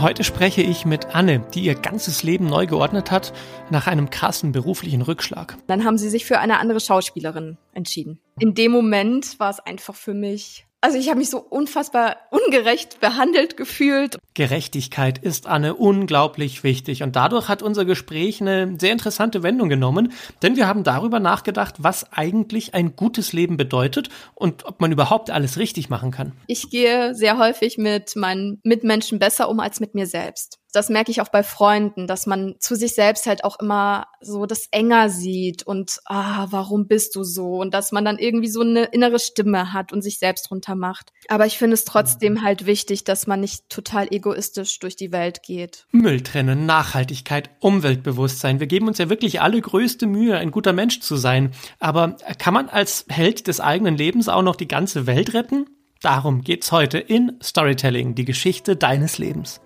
Heute spreche ich mit Anne, die ihr ganzes Leben neu geordnet hat nach einem krassen beruflichen Rückschlag. Dann haben sie sich für eine andere Schauspielerin entschieden. In dem Moment war es einfach für mich also ich habe mich so unfassbar ungerecht behandelt gefühlt. Gerechtigkeit ist Anne unglaublich wichtig und dadurch hat unser Gespräch eine sehr interessante Wendung genommen, denn wir haben darüber nachgedacht, was eigentlich ein gutes Leben bedeutet und ob man überhaupt alles richtig machen kann. Ich gehe sehr häufig mit meinen Mitmenschen besser um als mit mir selbst das merke ich auch bei Freunden, dass man zu sich selbst halt auch immer so das enger sieht und ah, warum bist du so? Und dass man dann irgendwie so eine innere Stimme hat und sich selbst runtermacht. Aber ich finde es trotzdem mhm. halt wichtig, dass man nicht total egoistisch durch die Welt geht. Müll trennen, Nachhaltigkeit, Umweltbewusstsein. Wir geben uns ja wirklich alle größte Mühe, ein guter Mensch zu sein. Aber kann man als Held des eigenen Lebens auch noch die ganze Welt retten? Darum geht's heute in Storytelling, die Geschichte deines Lebens.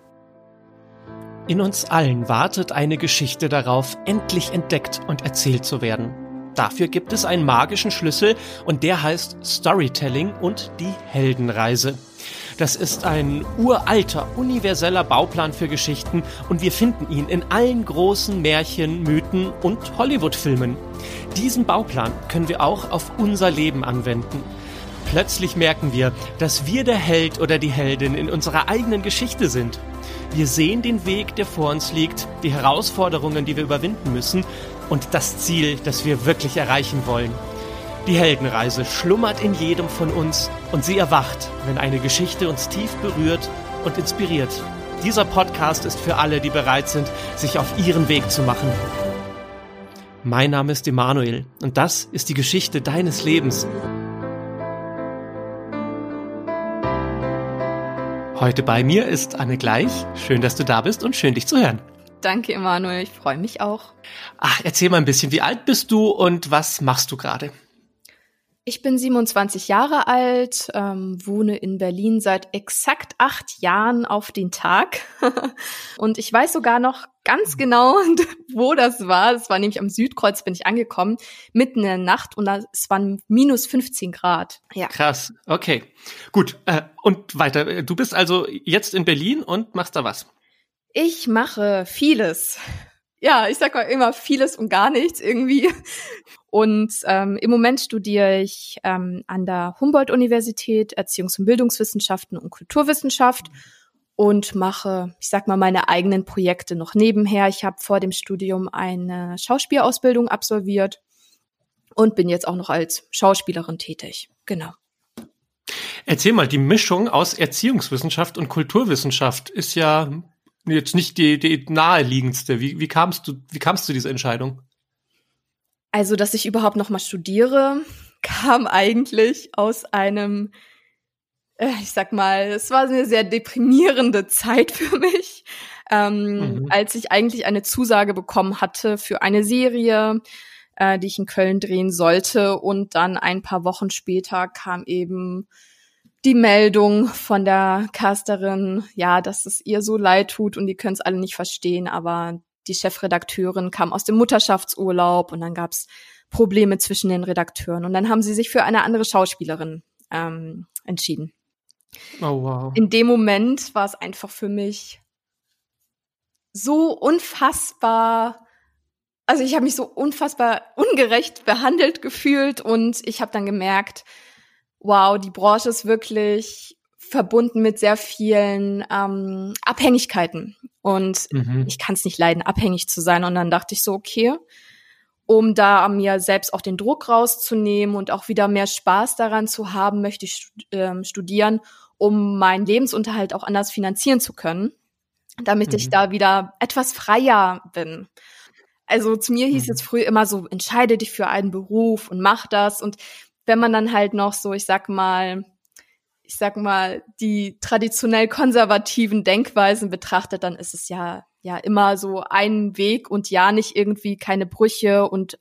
In uns allen wartet eine Geschichte darauf, endlich entdeckt und erzählt zu werden. Dafür gibt es einen magischen Schlüssel und der heißt Storytelling und die Heldenreise. Das ist ein uralter, universeller Bauplan für Geschichten und wir finden ihn in allen großen Märchen, Mythen und Hollywood-Filmen. Diesen Bauplan können wir auch auf unser Leben anwenden. Plötzlich merken wir, dass wir der Held oder die Heldin in unserer eigenen Geschichte sind. Wir sehen den Weg, der vor uns liegt, die Herausforderungen, die wir überwinden müssen und das Ziel, das wir wirklich erreichen wollen. Die Heldenreise schlummert in jedem von uns und sie erwacht, wenn eine Geschichte uns tief berührt und inspiriert. Dieser Podcast ist für alle, die bereit sind, sich auf ihren Weg zu machen. Mein Name ist Emanuel und das ist die Geschichte deines Lebens. Heute bei mir ist Anne Gleich. Schön, dass du da bist und schön, dich zu hören. Danke, Emanuel. Ich freue mich auch. Ach, erzähl mal ein bisschen, wie alt bist du und was machst du gerade? Ich bin 27 Jahre alt, ähm, wohne in Berlin seit exakt acht Jahren auf den Tag. und ich weiß sogar noch ganz genau, wo das war. Es war nämlich am Südkreuz, bin ich angekommen, mitten in der Nacht und es waren minus 15 Grad. Ja. Krass, okay. Gut, äh, und weiter. Du bist also jetzt in Berlin und machst da was? Ich mache vieles ja, ich sag mal immer vieles und gar nichts irgendwie. Und ähm, im Moment studiere ich ähm, an der Humboldt-Universität Erziehungs- und Bildungswissenschaften und Kulturwissenschaft und mache, ich sag mal, meine eigenen Projekte noch nebenher. Ich habe vor dem Studium eine Schauspielausbildung absolviert und bin jetzt auch noch als Schauspielerin tätig. Genau. Erzähl mal, die Mischung aus Erziehungswissenschaft und Kulturwissenschaft ist ja jetzt nicht die, die naheliegendste. Wie, wie kamst du, wie kamst du dieser Entscheidung? Also, dass ich überhaupt noch mal studiere, kam eigentlich aus einem, äh, ich sag mal, es war eine sehr deprimierende Zeit für mich, ähm, mhm. als ich eigentlich eine Zusage bekommen hatte für eine Serie, äh, die ich in Köln drehen sollte. Und dann ein paar Wochen später kam eben die Meldung von der Casterin, ja, dass es ihr so leid tut und die können es alle nicht verstehen, aber die Chefredakteurin kam aus dem Mutterschaftsurlaub und dann gab's Probleme zwischen den Redakteuren und dann haben sie sich für eine andere Schauspielerin ähm, entschieden. Oh wow. In dem Moment war es einfach für mich so unfassbar also ich habe mich so unfassbar ungerecht behandelt gefühlt und ich habe dann gemerkt, wow, die Branche ist wirklich verbunden mit sehr vielen ähm, Abhängigkeiten. Und mhm. ich kann es nicht leiden, abhängig zu sein. Und dann dachte ich so, okay, um da mir selbst auch den Druck rauszunehmen und auch wieder mehr Spaß daran zu haben, möchte ich ähm, studieren, um meinen Lebensunterhalt auch anders finanzieren zu können, damit mhm. ich da wieder etwas freier bin. Also zu mir hieß mhm. es früher immer so, entscheide dich für einen Beruf und mach das. Und wenn man dann halt noch so, ich sag mal, ich sag mal, die traditionell konservativen Denkweisen betrachtet, dann ist es ja, ja immer so ein Weg und ja nicht irgendwie keine Brüche und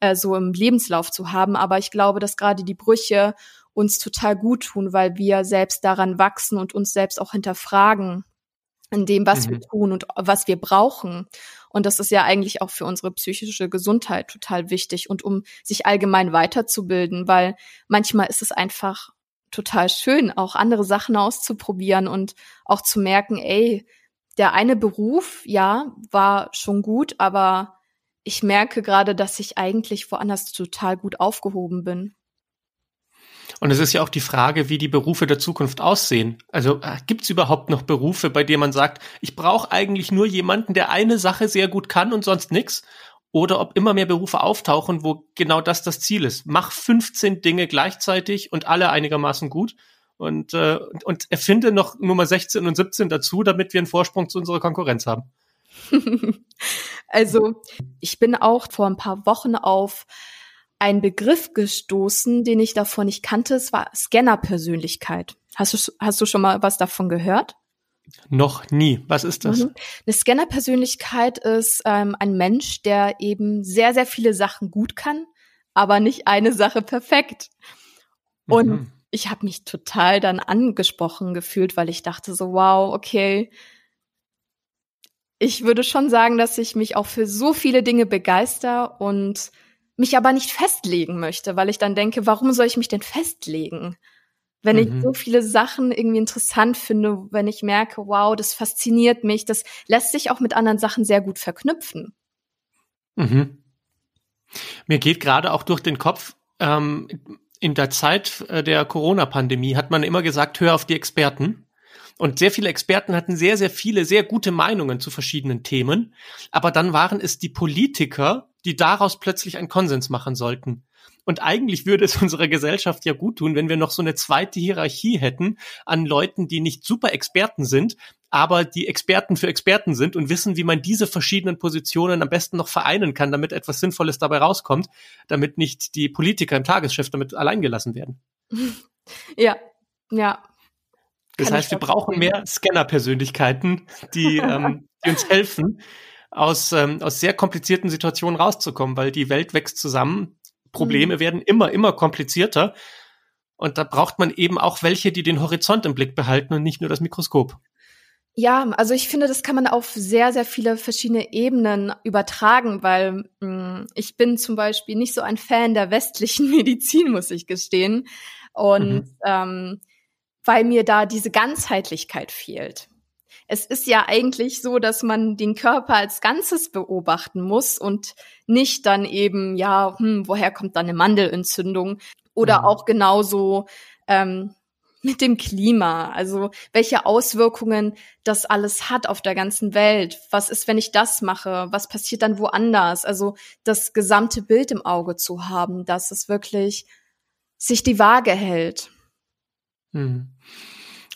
äh, so im Lebenslauf zu haben. Aber ich glaube, dass gerade die Brüche uns total gut tun, weil wir selbst daran wachsen und uns selbst auch hinterfragen in dem, was mhm. wir tun und was wir brauchen. Und das ist ja eigentlich auch für unsere psychische Gesundheit total wichtig und um sich allgemein weiterzubilden, weil manchmal ist es einfach total schön, auch andere Sachen auszuprobieren und auch zu merken, ey, der eine Beruf, ja, war schon gut, aber ich merke gerade, dass ich eigentlich woanders total gut aufgehoben bin. Und es ist ja auch die Frage, wie die Berufe der Zukunft aussehen. Also äh, gibt es überhaupt noch Berufe, bei denen man sagt, ich brauche eigentlich nur jemanden, der eine Sache sehr gut kann und sonst nix? Oder ob immer mehr Berufe auftauchen, wo genau das das Ziel ist. Mach 15 Dinge gleichzeitig und alle einigermaßen gut. Und, äh, und erfinde noch Nummer 16 und 17 dazu, damit wir einen Vorsprung zu unserer Konkurrenz haben. also, ich bin auch vor ein paar Wochen auf einen Begriff gestoßen, den ich davon nicht kannte. Es war Scanner-Persönlichkeit. Hast du, hast du schon mal was davon gehört? Noch nie. Was ist das? Mhm. Eine Scanner-Persönlichkeit ist ähm, ein Mensch, der eben sehr, sehr viele Sachen gut kann, aber nicht eine Sache perfekt. Und mhm. ich habe mich total dann angesprochen gefühlt, weil ich dachte so, wow, okay. Ich würde schon sagen, dass ich mich auch für so viele Dinge begeister und mich aber nicht festlegen möchte, weil ich dann denke, warum soll ich mich denn festlegen? Wenn mhm. ich so viele Sachen irgendwie interessant finde, wenn ich merke, wow, das fasziniert mich, das lässt sich auch mit anderen Sachen sehr gut verknüpfen. Mhm. Mir geht gerade auch durch den Kopf, ähm, in der Zeit äh, der Corona-Pandemie hat man immer gesagt, hör auf die Experten. Und sehr viele Experten hatten sehr, sehr viele, sehr gute Meinungen zu verschiedenen Themen. Aber dann waren es die Politiker, die daraus plötzlich einen Konsens machen sollten. Und eigentlich würde es unserer Gesellschaft ja gut tun, wenn wir noch so eine zweite Hierarchie hätten an Leuten, die nicht super Experten sind, aber die Experten für Experten sind und wissen, wie man diese verschiedenen Positionen am besten noch vereinen kann, damit etwas Sinnvolles dabei rauskommt, damit nicht die Politiker im Tagesgeschäft damit alleingelassen werden. Ja, ja, das heißt, wir brauchen mehr Scanner-Persönlichkeiten, die, ähm, die uns helfen, aus, ähm, aus sehr komplizierten Situationen rauszukommen, weil die Welt wächst zusammen. Probleme mhm. werden immer, immer komplizierter. Und da braucht man eben auch welche, die den Horizont im Blick behalten und nicht nur das Mikroskop. Ja, also ich finde, das kann man auf sehr, sehr viele verschiedene Ebenen übertragen, weil mh, mm, ich bin zum Beispiel nicht so ein Fan der westlichen Medizin, muss ich gestehen. Und mhm. ähm, weil mir da diese Ganzheitlichkeit fehlt. Es ist ja eigentlich so, dass man den Körper als Ganzes beobachten muss und nicht dann eben, ja, hm, woher kommt da eine Mandelentzündung? Oder mhm. auch genauso ähm, mit dem Klima. Also welche Auswirkungen das alles hat auf der ganzen Welt. Was ist, wenn ich das mache? Was passiert dann woanders? Also das gesamte Bild im Auge zu haben, dass es wirklich sich die Waage hält. Hm.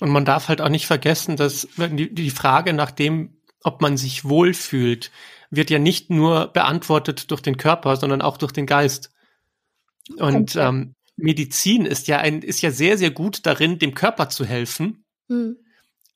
Und man darf halt auch nicht vergessen, dass die, die Frage nach dem, ob man sich wohlfühlt, wird ja nicht nur beantwortet durch den Körper, sondern auch durch den Geist. Und ähm, Medizin ist ja ein, ist ja sehr, sehr gut darin, dem Körper zu helfen, mhm.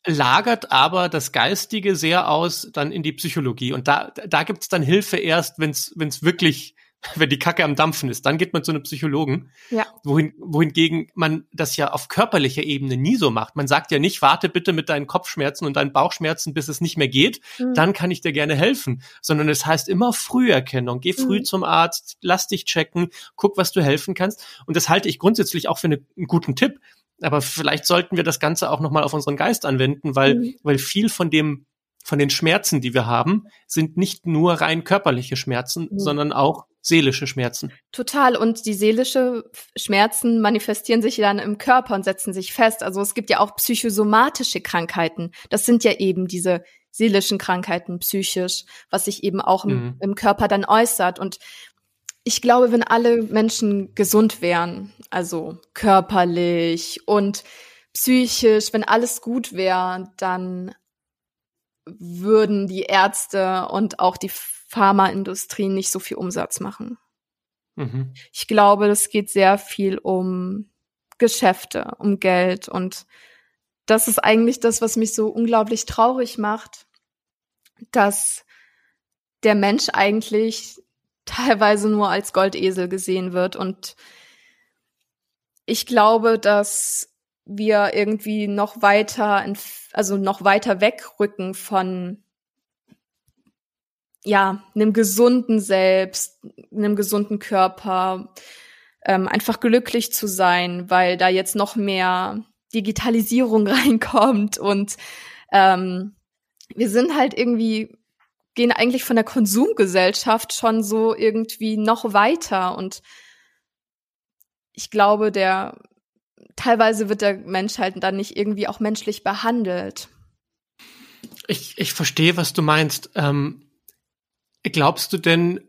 lagert aber das Geistige sehr aus dann in die Psychologie. Und da, da gibt's dann Hilfe erst, wenn es wirklich wenn die Kacke am Dampfen ist, dann geht man zu einem Psychologen. Ja. Wohin, wohingegen man das ja auf körperlicher Ebene nie so macht. Man sagt ja nicht, warte bitte mit deinen Kopfschmerzen und deinen Bauchschmerzen, bis es nicht mehr geht, mhm. dann kann ich dir gerne helfen. Sondern es heißt immer Früherkennung. Geh früh mhm. zum Arzt, lass dich checken, guck, was du helfen kannst. Und das halte ich grundsätzlich auch für eine, einen guten Tipp. Aber vielleicht sollten wir das Ganze auch nochmal auf unseren Geist anwenden, weil, mhm. weil viel von dem von den Schmerzen, die wir haben, sind nicht nur rein körperliche Schmerzen, mhm. sondern auch seelische Schmerzen. Total. Und die seelische Schmerzen manifestieren sich dann im Körper und setzen sich fest. Also es gibt ja auch psychosomatische Krankheiten. Das sind ja eben diese seelischen Krankheiten psychisch, was sich eben auch im, mhm. im Körper dann äußert. Und ich glaube, wenn alle Menschen gesund wären, also körperlich und psychisch, wenn alles gut wäre, dann würden die Ärzte und auch die Pharmaindustrie nicht so viel Umsatz machen. Mhm. Ich glaube, es geht sehr viel um Geschäfte, um Geld und das ist eigentlich das, was mich so unglaublich traurig macht, dass der Mensch eigentlich teilweise nur als Goldesel gesehen wird und ich glaube, dass wir irgendwie noch weiter, also noch weiter wegrücken von ja, einem gesunden Selbst, einem gesunden Körper, ähm, einfach glücklich zu sein, weil da jetzt noch mehr Digitalisierung reinkommt und ähm, wir sind halt irgendwie, gehen eigentlich von der Konsumgesellschaft schon so irgendwie noch weiter und ich glaube, der teilweise wird der Mensch halt dann nicht irgendwie auch menschlich behandelt. Ich, ich verstehe, was du meinst. Ähm, glaubst du denn,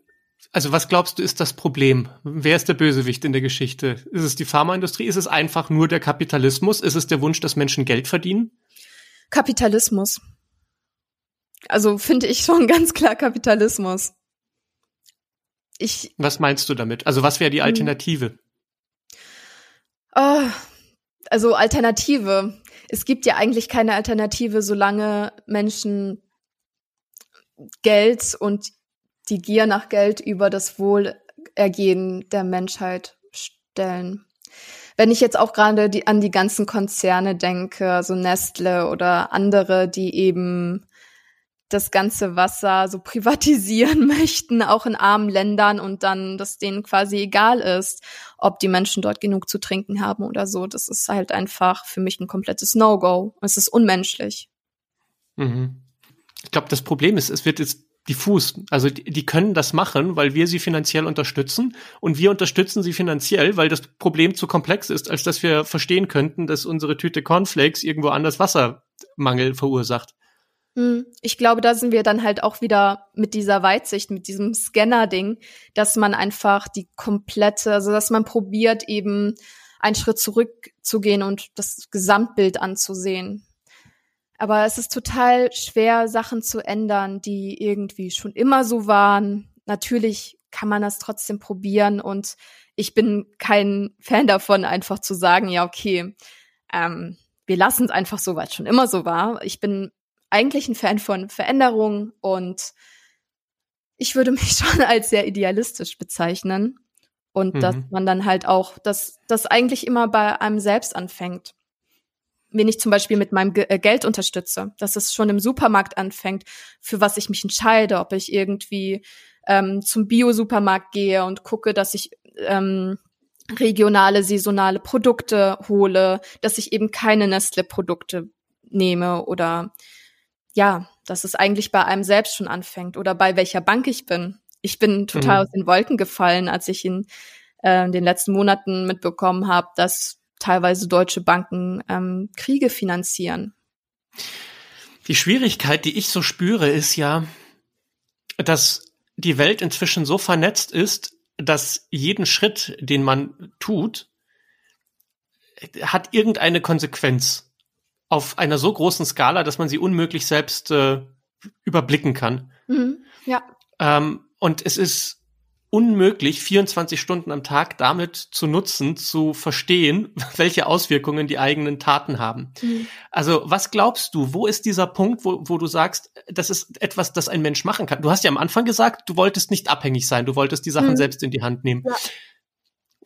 also was glaubst du ist das Problem? Wer ist der Bösewicht in der Geschichte? Ist es die Pharmaindustrie? Ist es einfach nur der Kapitalismus? Ist es der Wunsch, dass Menschen Geld verdienen? Kapitalismus. Also finde ich schon ganz klar Kapitalismus. Ich, was meinst du damit? Also was wäre die hm. Alternative? Oh, also Alternative. Es gibt ja eigentlich keine Alternative, solange Menschen Geld und die Gier nach Geld über das Wohlergehen der Menschheit stellen. Wenn ich jetzt auch gerade an die ganzen Konzerne denke, so Nestle oder andere, die eben das ganze Wasser so privatisieren möchten, auch in armen Ländern und dann, dass denen quasi egal ist, ob die Menschen dort genug zu trinken haben oder so. Das ist halt einfach für mich ein komplettes No-Go. Es ist unmenschlich. Mhm. Ich glaube, das Problem ist, es wird jetzt diffus. Also die, die können das machen, weil wir sie finanziell unterstützen und wir unterstützen sie finanziell, weil das Problem zu komplex ist, als dass wir verstehen könnten, dass unsere Tüte Cornflakes irgendwo anders Wassermangel verursacht. Hm, ich glaube, da sind wir dann halt auch wieder mit dieser Weitsicht, mit diesem Scanner-Ding, dass man einfach die komplette, also dass man probiert, eben einen Schritt zurückzugehen und das Gesamtbild anzusehen. Aber es ist total schwer, Sachen zu ändern, die irgendwie schon immer so waren. Natürlich kann man das trotzdem probieren und ich bin kein Fan davon, einfach zu sagen, ja, okay, ähm, wir lassen es einfach so, weil es schon immer so war. Ich bin eigentlich ein Fan von Veränderung und ich würde mich schon als sehr idealistisch bezeichnen. Und mhm. dass man dann halt auch, dass das eigentlich immer bei einem selbst anfängt. Wenn ich zum Beispiel mit meinem Ge äh, Geld unterstütze, dass es schon im Supermarkt anfängt, für was ich mich entscheide, ob ich irgendwie ähm, zum Bio-Supermarkt gehe und gucke, dass ich ähm, regionale, saisonale Produkte hole, dass ich eben keine Nestle-Produkte nehme oder ja, dass es eigentlich bei einem selbst schon anfängt oder bei welcher Bank ich bin. Ich bin total mhm. aus den Wolken gefallen, als ich in äh, den letzten Monaten mitbekommen habe, dass teilweise deutsche Banken ähm, Kriege finanzieren. Die Schwierigkeit, die ich so spüre, ist ja, dass die Welt inzwischen so vernetzt ist, dass jeden Schritt, den man tut, hat irgendeine Konsequenz auf einer so großen Skala, dass man sie unmöglich selbst äh, überblicken kann. Mhm, ja. Ähm, und es ist unmöglich, 24 Stunden am Tag damit zu nutzen, zu verstehen, welche Auswirkungen die eigenen Taten haben. Mhm. Also was glaubst du, wo ist dieser Punkt, wo, wo du sagst, das ist etwas, das ein Mensch machen kann? Du hast ja am Anfang gesagt, du wolltest nicht abhängig sein, du wolltest die Sachen mhm. selbst in die Hand nehmen. Ja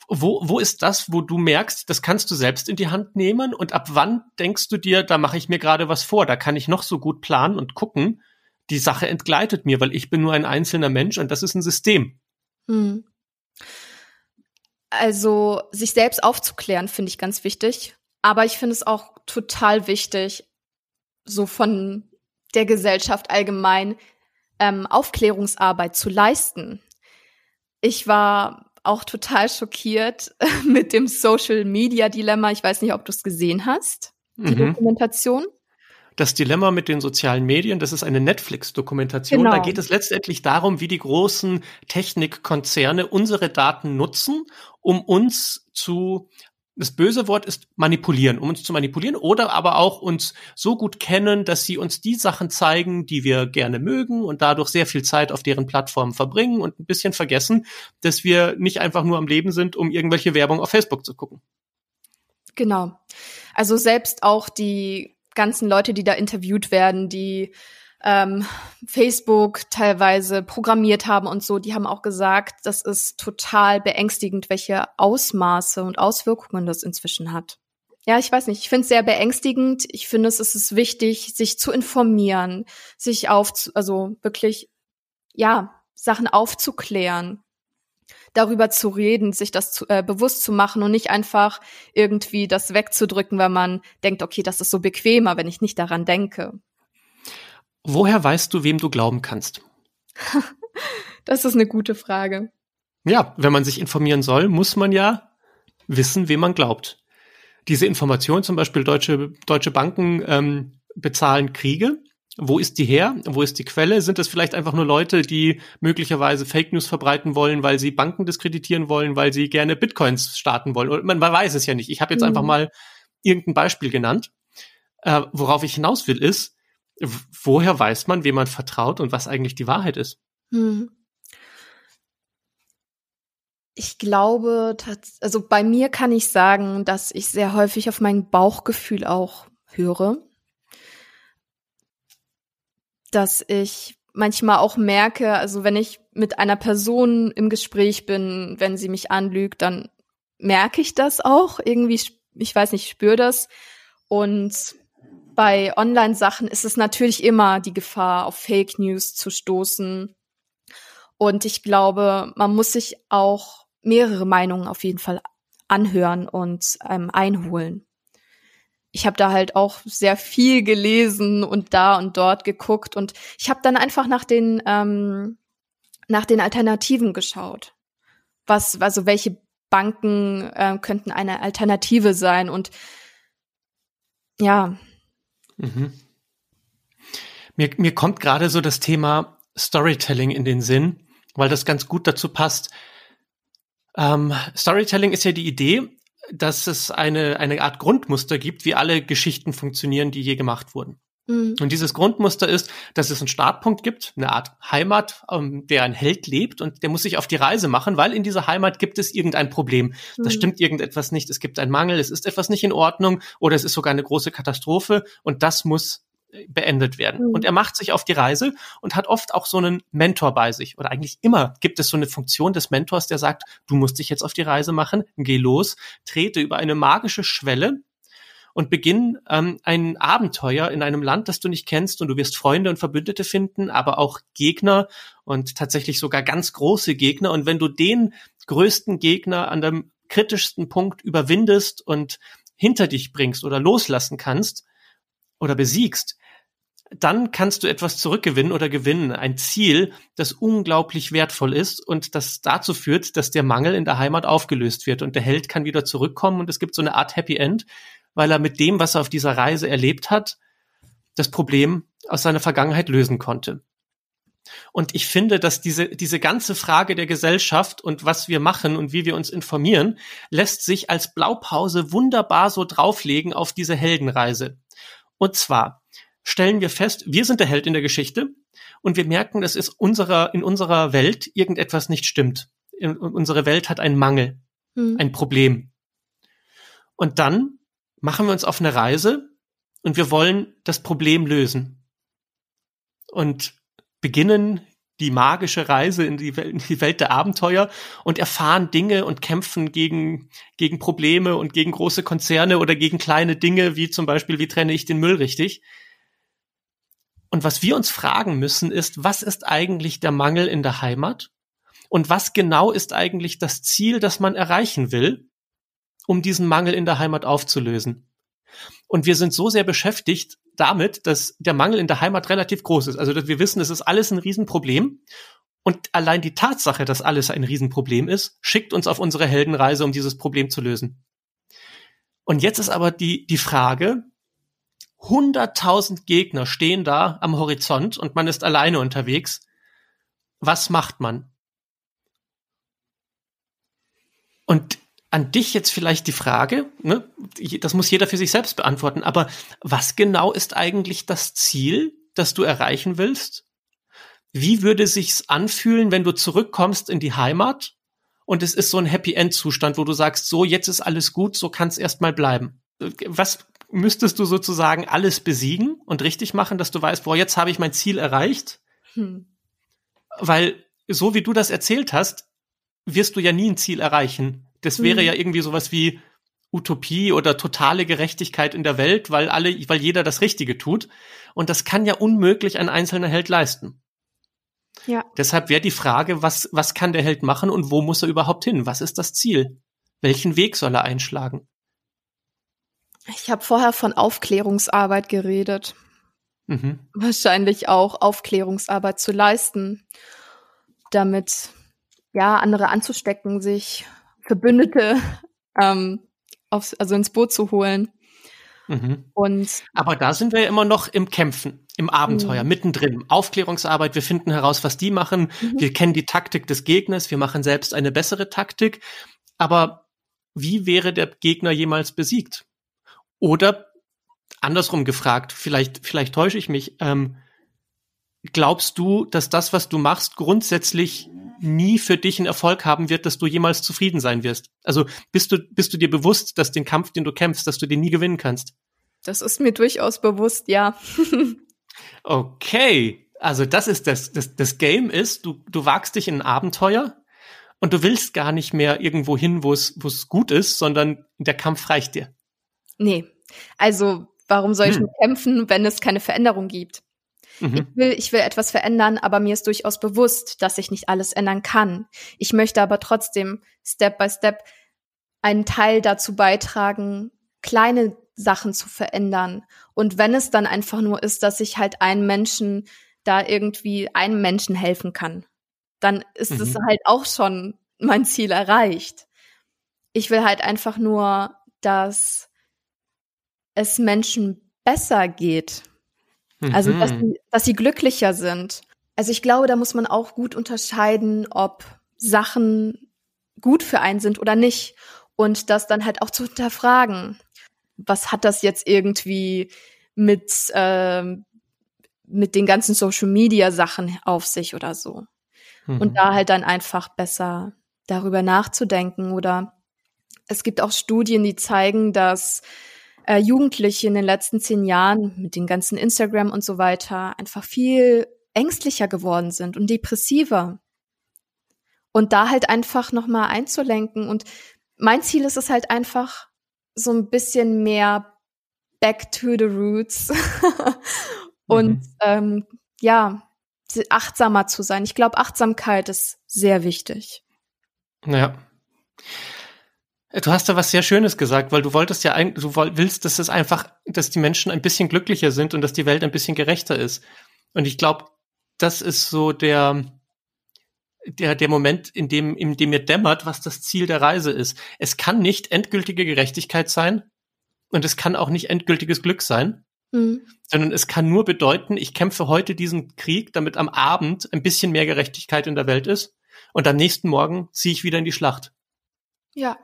wo, wo ist das, wo du merkst, das kannst du selbst in die Hand nehmen und ab wann denkst du dir, da mache ich mir gerade was vor, da kann ich noch so gut planen und gucken, die Sache entgleitet mir, weil ich bin nur ein einzelner Mensch und das ist ein System. Hm. Also sich selbst aufzuklären, finde ich ganz wichtig. Aber ich finde es auch total wichtig, so von der Gesellschaft allgemein ähm, Aufklärungsarbeit zu leisten. Ich war auch total schockiert mit dem Social Media Dilemma. Ich weiß nicht, ob du es gesehen hast, die mhm. Dokumentation. Das Dilemma mit den sozialen Medien, das ist eine Netflix-Dokumentation. Genau. Da geht es letztendlich darum, wie die großen Technikkonzerne unsere Daten nutzen, um uns zu das böse Wort ist manipulieren, um uns zu manipulieren oder aber auch uns so gut kennen, dass sie uns die Sachen zeigen, die wir gerne mögen und dadurch sehr viel Zeit auf deren Plattformen verbringen und ein bisschen vergessen, dass wir nicht einfach nur am Leben sind, um irgendwelche Werbung auf Facebook zu gucken. Genau. Also selbst auch die ganzen Leute, die da interviewt werden, die ähm, Facebook teilweise programmiert haben und so, die haben auch gesagt, das ist total beängstigend, welche Ausmaße und Auswirkungen das inzwischen hat. Ja, ich weiß nicht, ich finde es sehr beängstigend. Ich finde es ist wichtig, sich zu informieren, sich auf, also wirklich, ja, Sachen aufzuklären, darüber zu reden, sich das zu, äh, bewusst zu machen und nicht einfach irgendwie das wegzudrücken, weil man denkt, okay, das ist so bequemer, wenn ich nicht daran denke. Woher weißt du, wem du glauben kannst? das ist eine gute Frage. Ja, wenn man sich informieren soll, muss man ja wissen, wem man glaubt. Diese Information, zum Beispiel deutsche, deutsche Banken ähm, bezahlen Kriege. Wo ist die her? Wo ist die Quelle? Sind das vielleicht einfach nur Leute, die möglicherweise Fake News verbreiten wollen, weil sie Banken diskreditieren wollen, weil sie gerne Bitcoins starten wollen? Und man, man weiß es ja nicht. Ich habe jetzt mhm. einfach mal irgendein Beispiel genannt. Äh, worauf ich hinaus will, ist, woher weiß man, wem man vertraut und was eigentlich die Wahrheit ist? Hm. Ich glaube, also bei mir kann ich sagen, dass ich sehr häufig auf mein Bauchgefühl auch höre. Dass ich manchmal auch merke, also wenn ich mit einer Person im Gespräch bin, wenn sie mich anlügt, dann merke ich das auch irgendwie, ich weiß nicht, ich spüre das. Und bei Online-Sachen ist es natürlich immer die Gefahr, auf Fake News zu stoßen. Und ich glaube, man muss sich auch mehrere Meinungen auf jeden Fall anhören und ähm, einholen. Ich habe da halt auch sehr viel gelesen und da und dort geguckt und ich habe dann einfach nach den ähm, nach den Alternativen geschaut. Was also welche Banken äh, könnten eine Alternative sein und ja, Mhm. Mir, mir kommt gerade so das Thema Storytelling in den Sinn, weil das ganz gut dazu passt. Ähm, Storytelling ist ja die Idee, dass es eine, eine Art Grundmuster gibt, wie alle Geschichten funktionieren, die je gemacht wurden. Mhm. Und dieses Grundmuster ist, dass es einen Startpunkt gibt, eine Art Heimat, ähm, der ein Held lebt und der muss sich auf die Reise machen, weil in dieser Heimat gibt es irgendein Problem. Mhm. Da stimmt irgendetwas nicht, es gibt einen Mangel, es ist etwas nicht in Ordnung oder es ist sogar eine große Katastrophe und das muss äh, beendet werden. Mhm. Und er macht sich auf die Reise und hat oft auch so einen Mentor bei sich. Oder eigentlich immer gibt es so eine Funktion des Mentors, der sagt, du musst dich jetzt auf die Reise machen, geh los, trete über eine magische Schwelle, und beginn ähm, ein Abenteuer in einem Land, das du nicht kennst und du wirst Freunde und Verbündete finden, aber auch Gegner und tatsächlich sogar ganz große Gegner. Und wenn du den größten Gegner an dem kritischsten Punkt überwindest und hinter dich bringst oder loslassen kannst oder besiegst, dann kannst du etwas zurückgewinnen oder gewinnen. Ein Ziel, das unglaublich wertvoll ist und das dazu führt, dass der Mangel in der Heimat aufgelöst wird und der Held kann wieder zurückkommen und es gibt so eine Art Happy End, weil er mit dem, was er auf dieser Reise erlebt hat, das Problem aus seiner Vergangenheit lösen konnte. Und ich finde, dass diese, diese ganze Frage der Gesellschaft und was wir machen und wie wir uns informieren, lässt sich als Blaupause wunderbar so drauflegen auf diese Heldenreise. Und zwar stellen wir fest, wir sind der Held in der Geschichte und wir merken, dass es unserer, in unserer Welt irgendetwas nicht stimmt. In, unsere Welt hat einen Mangel, hm. ein Problem. Und dann machen wir uns auf eine Reise und wir wollen das Problem lösen. Und beginnen die magische Reise in die, Welt, in die Welt der Abenteuer und erfahren Dinge und kämpfen gegen, gegen Probleme und gegen große Konzerne oder gegen kleine Dinge, wie zum Beispiel, wie trenne ich den Müll richtig. Und was wir uns fragen müssen, ist, was ist eigentlich der Mangel in der Heimat? Und was genau ist eigentlich das Ziel, das man erreichen will? Um diesen Mangel in der Heimat aufzulösen. Und wir sind so sehr beschäftigt damit, dass der Mangel in der Heimat relativ groß ist. Also dass wir wissen, es ist alles ein Riesenproblem. Und allein die Tatsache, dass alles ein Riesenproblem ist, schickt uns auf unsere Heldenreise, um dieses Problem zu lösen. Und jetzt ist aber die, die Frage, 100.000 Gegner stehen da am Horizont und man ist alleine unterwegs. Was macht man? Und an dich jetzt vielleicht die Frage, ne? das muss jeder für sich selbst beantworten, aber was genau ist eigentlich das Ziel, das du erreichen willst? Wie würde sich's anfühlen, wenn du zurückkommst in die Heimat und es ist so ein Happy End Zustand, wo du sagst, so jetzt ist alles gut, so kann es erstmal bleiben. Was müsstest du sozusagen alles besiegen und richtig machen, dass du weißt, boah, jetzt habe ich mein Ziel erreicht? Hm. Weil so wie du das erzählt hast, wirst du ja nie ein Ziel erreichen. Das wäre mhm. ja irgendwie sowas wie Utopie oder totale Gerechtigkeit in der Welt, weil alle, weil jeder das Richtige tut. Und das kann ja unmöglich ein einzelner Held leisten. Ja. Deshalb wäre die Frage, was, was kann der Held machen und wo muss er überhaupt hin? Was ist das Ziel? Welchen Weg soll er einschlagen? Ich habe vorher von Aufklärungsarbeit geredet. mhm. wahrscheinlich auch Aufklärungsarbeit zu leisten, damit ja andere anzustecken, sich Verbündete ähm, aufs, also ins Boot zu holen. Mhm. Und aber da sind wir ja immer noch im Kämpfen, im Abenteuer, mhm. mittendrin. Aufklärungsarbeit, wir finden heraus, was die machen. Mhm. Wir kennen die Taktik des Gegners, wir machen selbst eine bessere Taktik. Aber wie wäre der Gegner jemals besiegt? Oder andersrum gefragt, vielleicht, vielleicht täusche ich mich, ähm, glaubst du, dass das, was du machst, grundsätzlich nie für dich einen Erfolg haben wird, dass du jemals zufrieden sein wirst? Also bist du, bist du dir bewusst, dass den Kampf, den du kämpfst, dass du den nie gewinnen kannst? Das ist mir durchaus bewusst, ja. okay. Also das ist das, das, das Game ist, du, du wagst dich in ein Abenteuer und du willst gar nicht mehr irgendwo hin, wo es, wo es gut ist, sondern der Kampf reicht dir. Nee. Also, warum soll ich hm. kämpfen, wenn es keine Veränderung gibt? Mhm. Ich will, ich will etwas verändern, aber mir ist durchaus bewusst, dass ich nicht alles ändern kann. Ich möchte aber trotzdem Step by Step einen Teil dazu beitragen, kleine Sachen zu verändern. Und wenn es dann einfach nur ist, dass ich halt einen Menschen da irgendwie einem Menschen helfen kann, dann ist mhm. es halt auch schon mein Ziel erreicht. Ich will halt einfach nur, dass es Menschen besser geht. Also, dass mhm. sie, dass sie glücklicher sind. Also ich glaube, da muss man auch gut unterscheiden, ob Sachen gut für einen sind oder nicht. Und das dann halt auch zu hinterfragen. Was hat das jetzt irgendwie mit, äh, mit den ganzen Social Media Sachen auf sich oder so? Mhm. Und da halt dann einfach besser darüber nachzudenken. Oder es gibt auch Studien, die zeigen, dass äh, Jugendliche in den letzten zehn Jahren mit den ganzen Instagram und so weiter einfach viel ängstlicher geworden sind und depressiver. Und da halt einfach nochmal einzulenken. Und mein Ziel ist es halt einfach, so ein bisschen mehr back to the roots und mhm. ähm, ja, achtsamer zu sein. Ich glaube, Achtsamkeit ist sehr wichtig. Ja. Du hast da was sehr Schönes gesagt, weil du wolltest ja eigentlich, du willst, dass es einfach, dass die Menschen ein bisschen glücklicher sind und dass die Welt ein bisschen gerechter ist. Und ich glaube, das ist so der, der, der Moment, in dem, in dem mir dämmert, was das Ziel der Reise ist. Es kann nicht endgültige Gerechtigkeit sein und es kann auch nicht endgültiges Glück sein, mhm. sondern es kann nur bedeuten, ich kämpfe heute diesen Krieg, damit am Abend ein bisschen mehr Gerechtigkeit in der Welt ist und am nächsten Morgen ziehe ich wieder in die Schlacht. Ja,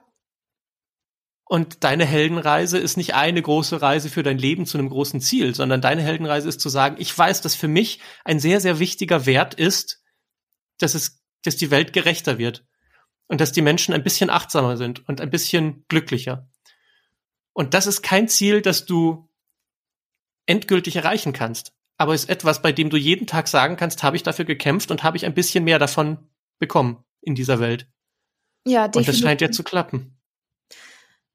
und deine Heldenreise ist nicht eine große Reise für dein Leben zu einem großen Ziel, sondern deine Heldenreise ist zu sagen, ich weiß, dass für mich ein sehr, sehr wichtiger Wert ist, dass es, dass die Welt gerechter wird. Und dass die Menschen ein bisschen achtsamer sind und ein bisschen glücklicher. Und das ist kein Ziel, das du endgültig erreichen kannst. Aber ist etwas, bei dem du jeden Tag sagen kannst, habe ich dafür gekämpft und habe ich ein bisschen mehr davon bekommen in dieser Welt. Ja, definitiv. Und das scheint ja zu klappen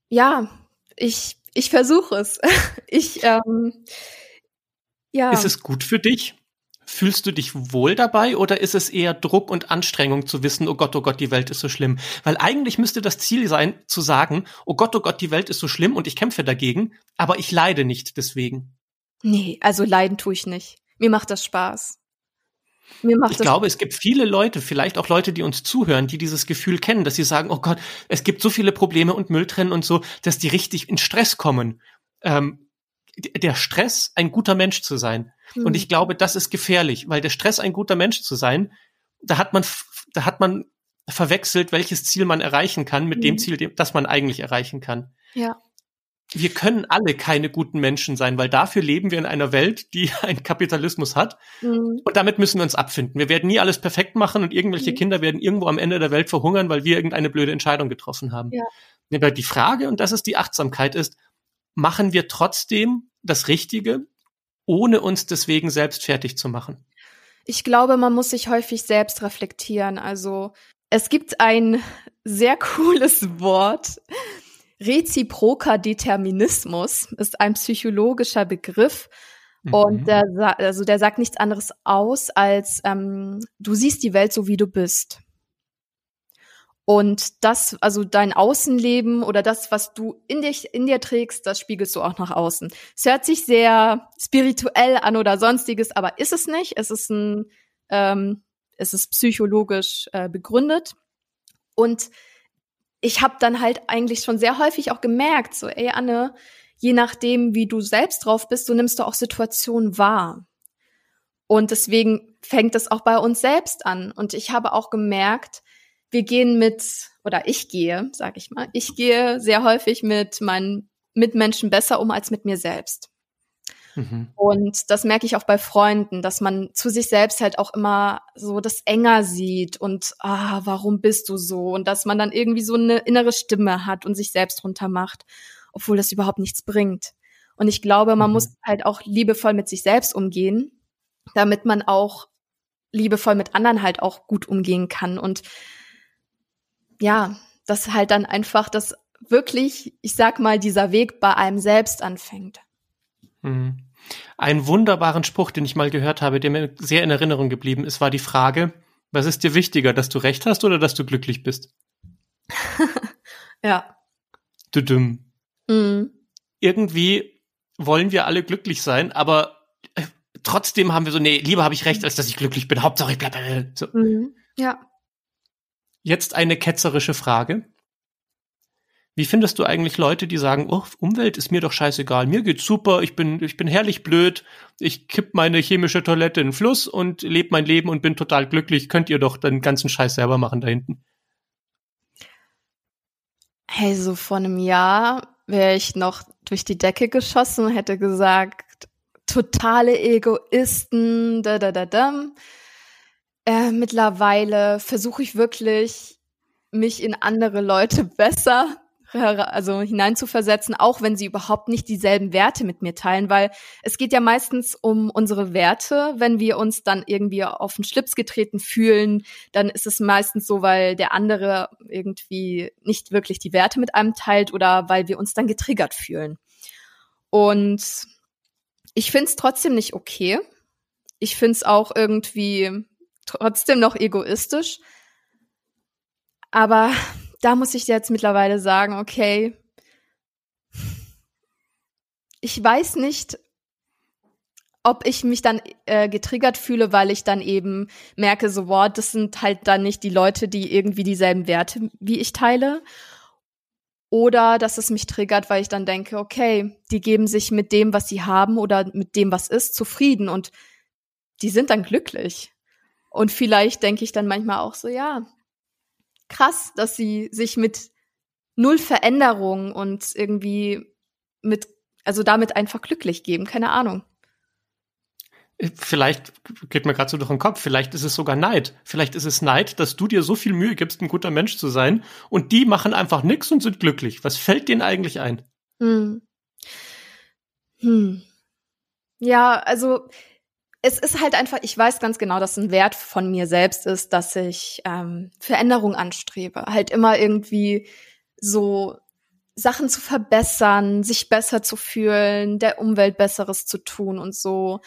ja, ich, ich versuche es. ich, ähm, ja. Ist es gut für dich? Fühlst du dich wohl dabei oder ist es eher Druck und Anstrengung zu wissen, oh Gott, oh Gott, die Welt ist so schlimm? Weil eigentlich müsste das Ziel sein, zu sagen, oh Gott, oh Gott, die Welt ist so schlimm und ich kämpfe dagegen, aber ich leide nicht deswegen. Nee, also leiden tue ich nicht. Mir macht das Spaß. Mir macht ich glaube, es gibt viele Leute, vielleicht auch Leute, die uns zuhören, die dieses Gefühl kennen, dass sie sagen, oh Gott, es gibt so viele Probleme und Mülltrennen und so, dass die richtig in Stress kommen. Ähm, der Stress, ein guter Mensch zu sein. Mhm. Und ich glaube, das ist gefährlich, weil der Stress, ein guter Mensch zu sein, da hat man, da hat man verwechselt, welches Ziel man erreichen kann mit mhm. dem Ziel, das man eigentlich erreichen kann. Ja wir können alle keine guten Menschen sein, weil dafür leben wir in einer Welt, die einen Kapitalismus hat. Mhm. Und damit müssen wir uns abfinden. Wir werden nie alles perfekt machen und irgendwelche mhm. Kinder werden irgendwo am Ende der Welt verhungern, weil wir irgendeine blöde Entscheidung getroffen haben. Ja. Aber die Frage, und das ist die Achtsamkeit, ist, machen wir trotzdem das Richtige, ohne uns deswegen selbst fertig zu machen? Ich glaube, man muss sich häufig selbst reflektieren. Also es gibt ein sehr cooles Wort, Reziproker Determinismus ist ein psychologischer Begriff mhm. und der, also der sagt nichts anderes aus als ähm, du siehst die Welt so wie du bist. Und das, also dein Außenleben oder das, was du in dich, in dir trägst, das spiegelst du auch nach außen. Es hört sich sehr spirituell an oder sonstiges, aber ist es nicht. Es ist ein, ähm, es ist psychologisch äh, begründet. Und ich habe dann halt eigentlich schon sehr häufig auch gemerkt, so, ey Anne, je nachdem, wie du selbst drauf bist, so nimmst du auch Situationen wahr. Und deswegen fängt es auch bei uns selbst an. Und ich habe auch gemerkt, wir gehen mit, oder ich gehe, sag ich mal, ich gehe sehr häufig mit meinen Mitmenschen besser um als mit mir selbst. Mhm. Und das merke ich auch bei Freunden, dass man zu sich selbst halt auch immer so das enger sieht und ah, warum bist du so? Und dass man dann irgendwie so eine innere Stimme hat und sich selbst runtermacht, obwohl das überhaupt nichts bringt. Und ich glaube, man mhm. muss halt auch liebevoll mit sich selbst umgehen, damit man auch liebevoll mit anderen halt auch gut umgehen kann. Und ja, dass halt dann einfach das wirklich, ich sag mal, dieser Weg bei einem selbst anfängt. Mhm. Einen wunderbaren Spruch, den ich mal gehört habe, der mir sehr in Erinnerung geblieben ist, war die Frage, was ist dir wichtiger, dass du recht hast oder dass du glücklich bist? ja. Du dumm. Mhm. Irgendwie wollen wir alle glücklich sein, aber äh, trotzdem haben wir so, nee, lieber habe ich recht, als dass ich glücklich bin. Hauptsache ich bleibe. So. Mhm. Ja. Jetzt eine ketzerische Frage. Wie findest du eigentlich Leute, die sagen, oh, Umwelt ist mir doch scheißegal, mir geht's super, ich bin, ich bin herrlich blöd, ich kipp meine chemische Toilette in den Fluss und lebe mein Leben und bin total glücklich, könnt ihr doch den ganzen Scheiß selber machen da hinten? Also vor einem Jahr wäre ich noch durch die Decke geschossen und hätte gesagt, totale Egoisten, da da da da. Äh, mittlerweile versuche ich wirklich, mich in andere Leute besser also hineinzuversetzen, auch wenn sie überhaupt nicht dieselben Werte mit mir teilen, weil es geht ja meistens um unsere Werte. Wenn wir uns dann irgendwie auf den Schlips getreten fühlen, dann ist es meistens so, weil der andere irgendwie nicht wirklich die Werte mit einem teilt oder weil wir uns dann getriggert fühlen. Und ich finde es trotzdem nicht okay. Ich finde es auch irgendwie trotzdem noch egoistisch. Aber da muss ich jetzt mittlerweile sagen, okay, ich weiß nicht, ob ich mich dann äh, getriggert fühle, weil ich dann eben merke, so, wow, das sind halt dann nicht die Leute, die irgendwie dieselben Werte wie ich teile. Oder dass es mich triggert, weil ich dann denke, okay, die geben sich mit dem, was sie haben oder mit dem, was ist, zufrieden und die sind dann glücklich. Und vielleicht denke ich dann manchmal auch so, ja, krass, dass sie sich mit null Veränderung und irgendwie mit, also damit einfach glücklich geben. Keine Ahnung. Vielleicht geht mir gerade so durch den Kopf, vielleicht ist es sogar Neid. Vielleicht ist es Neid, dass du dir so viel Mühe gibst, ein guter Mensch zu sein und die machen einfach nichts und sind glücklich. Was fällt denen eigentlich ein? Hm. Hm. Ja, also es ist halt einfach, ich weiß ganz genau, dass ein Wert von mir selbst ist, dass ich ähm, Veränderung anstrebe. Halt immer irgendwie so Sachen zu verbessern, sich besser zu fühlen, der Umwelt Besseres zu tun und so.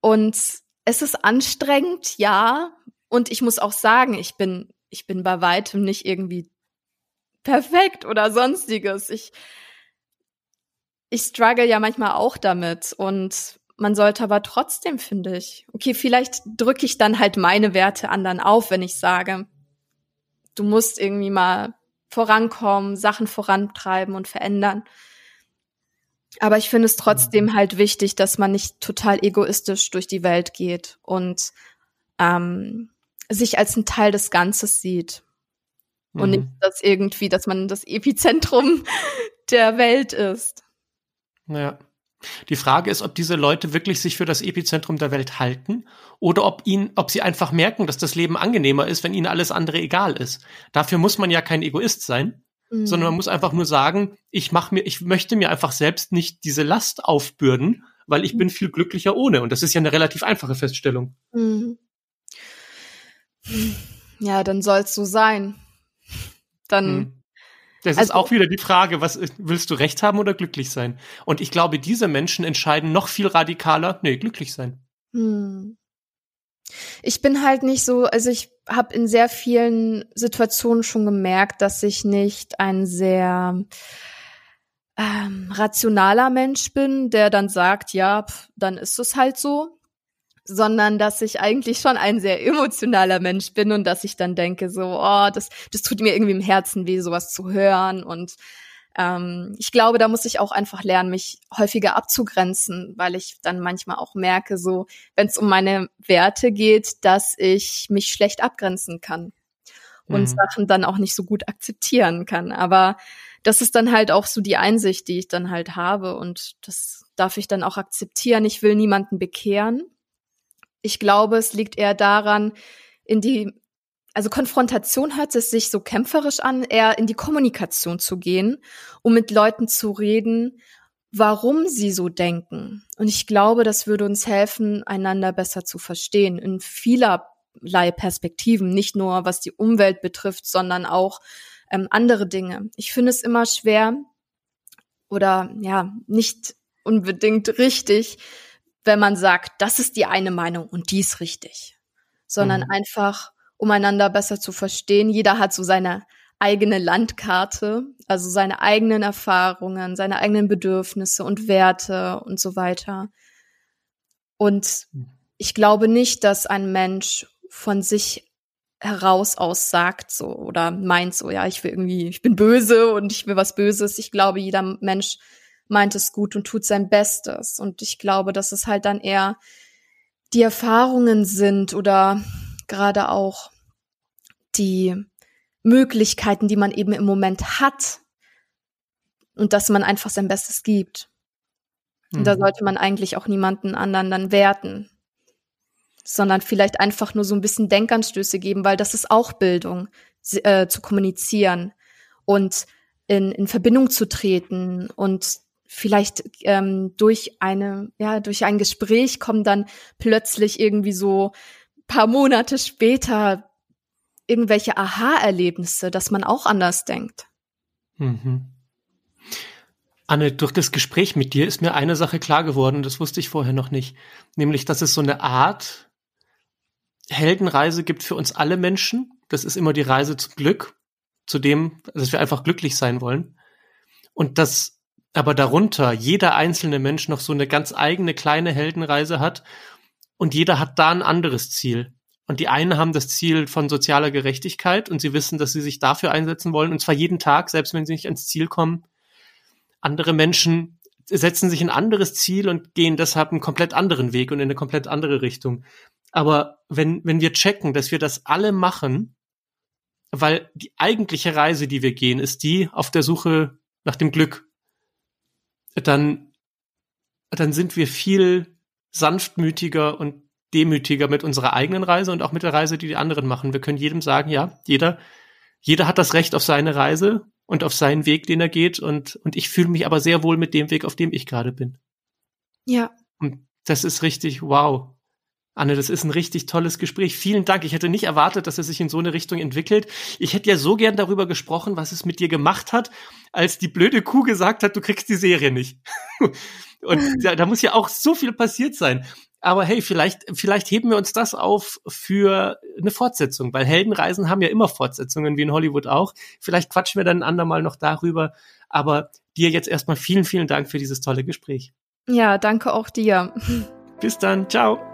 Und es ist anstrengend, ja. Und ich muss auch sagen, ich bin, ich bin bei weitem nicht irgendwie perfekt oder sonstiges. Ich, ich struggle ja manchmal auch damit und man sollte aber trotzdem, finde ich, okay, vielleicht drücke ich dann halt meine Werte anderen auf, wenn ich sage, du musst irgendwie mal vorankommen, Sachen vorantreiben und verändern. Aber ich finde es trotzdem halt wichtig, dass man nicht total egoistisch durch die Welt geht und ähm, sich als ein Teil des Ganzes sieht. Und mhm. nicht, dass irgendwie, dass man das Epizentrum der Welt ist. Ja. Die Frage ist, ob diese Leute wirklich sich für das Epizentrum der Welt halten oder ob ihnen, ob sie einfach merken, dass das Leben angenehmer ist, wenn ihnen alles andere egal ist. Dafür muss man ja kein Egoist sein, mhm. sondern man muss einfach nur sagen, ich mach mir, ich möchte mir einfach selbst nicht diese Last aufbürden, weil ich mhm. bin viel glücklicher ohne. Und das ist ja eine relativ einfache Feststellung. Mhm. Ja, dann soll es so sein. Dann mhm. Das also, ist auch wieder die Frage, was willst du recht haben oder glücklich sein? Und ich glaube, diese Menschen entscheiden noch viel radikaler, nee, glücklich sein. Hm. ich bin halt nicht so, also ich habe in sehr vielen Situationen schon gemerkt, dass ich nicht ein sehr ähm, rationaler Mensch bin, der dann sagt, ja, pf, dann ist es halt so, sondern dass ich eigentlich schon ein sehr emotionaler Mensch bin und dass ich dann denke, so, oh, das, das tut mir irgendwie im Herzen weh, sowas zu hören und ähm, ich glaube, da muss ich auch einfach lernen, mich häufiger abzugrenzen, weil ich dann manchmal auch merke, so, wenn es um meine Werte geht, dass ich mich schlecht abgrenzen kann und mhm. Sachen dann auch nicht so gut akzeptieren kann. Aber das ist dann halt auch so die Einsicht, die ich dann halt habe und das darf ich dann auch akzeptieren. Ich will niemanden bekehren. Ich glaube, es liegt eher daran, in die also Konfrontation hört es sich so kämpferisch an, eher in die Kommunikation zu gehen, um mit Leuten zu reden, warum sie so denken. Und ich glaube, das würde uns helfen, einander besser zu verstehen in vielerlei Perspektiven, nicht nur was die Umwelt betrifft, sondern auch ähm, andere Dinge. Ich finde es immer schwer oder ja, nicht unbedingt richtig, wenn man sagt, das ist die eine Meinung und die ist richtig, sondern mhm. einfach um einander besser zu verstehen. Jeder hat so seine eigene Landkarte, also seine eigenen Erfahrungen, seine eigenen Bedürfnisse und Werte und so weiter. Und ich glaube nicht, dass ein Mensch von sich heraus aus sagt so oder meint so, ja, ich will irgendwie, ich bin böse und ich will was Böses. Ich glaube, jeder Mensch meint es gut und tut sein Bestes. Und ich glaube, dass es halt dann eher die Erfahrungen sind oder gerade auch die Möglichkeiten, die man eben im Moment hat und dass man einfach sein Bestes gibt. Mhm. Und da mhm. sollte man eigentlich auch niemanden anderen dann werten, sondern vielleicht einfach nur so ein bisschen Denkanstöße geben, weil das ist auch Bildung, äh, zu kommunizieren und in, in Verbindung zu treten und vielleicht ähm, durch eine ja durch ein Gespräch kommen dann plötzlich irgendwie so paar Monate später irgendwelche Aha-Erlebnisse, dass man auch anders denkt. Mhm. Anne, durch das Gespräch mit dir ist mir eine Sache klar geworden, das wusste ich vorher noch nicht, nämlich, dass es so eine Art Heldenreise gibt für uns alle Menschen. Das ist immer die Reise zum Glück, zu dem, dass wir einfach glücklich sein wollen. Und dass aber darunter jeder einzelne Mensch noch so eine ganz eigene kleine Heldenreise hat und jeder hat da ein anderes Ziel. Und die einen haben das Ziel von sozialer Gerechtigkeit und sie wissen, dass sie sich dafür einsetzen wollen, und zwar jeden Tag, selbst wenn sie nicht ans Ziel kommen. Andere Menschen setzen sich ein anderes Ziel und gehen deshalb einen komplett anderen Weg und in eine komplett andere Richtung. Aber wenn, wenn wir checken, dass wir das alle machen, weil die eigentliche Reise, die wir gehen, ist die auf der Suche nach dem Glück, dann, dann sind wir viel sanftmütiger und demütiger mit unserer eigenen Reise und auch mit der Reise, die die anderen machen. Wir können jedem sagen, ja, jeder, jeder hat das Recht auf seine Reise und auf seinen Weg, den er geht. Und, und ich fühle mich aber sehr wohl mit dem Weg, auf dem ich gerade bin. Ja. Und das ist richtig, wow. Anne, das ist ein richtig tolles Gespräch. Vielen Dank. Ich hätte nicht erwartet, dass es sich in so eine Richtung entwickelt. Ich hätte ja so gern darüber gesprochen, was es mit dir gemacht hat, als die blöde Kuh gesagt hat, du kriegst die Serie nicht. Und da, da muss ja auch so viel passiert sein. Aber hey, vielleicht, vielleicht heben wir uns das auf für eine Fortsetzung, weil Heldenreisen haben ja immer Fortsetzungen, wie in Hollywood auch. Vielleicht quatschen wir dann ein andermal noch darüber. Aber dir jetzt erstmal vielen, vielen Dank für dieses tolle Gespräch. Ja, danke auch dir. Bis dann. Ciao.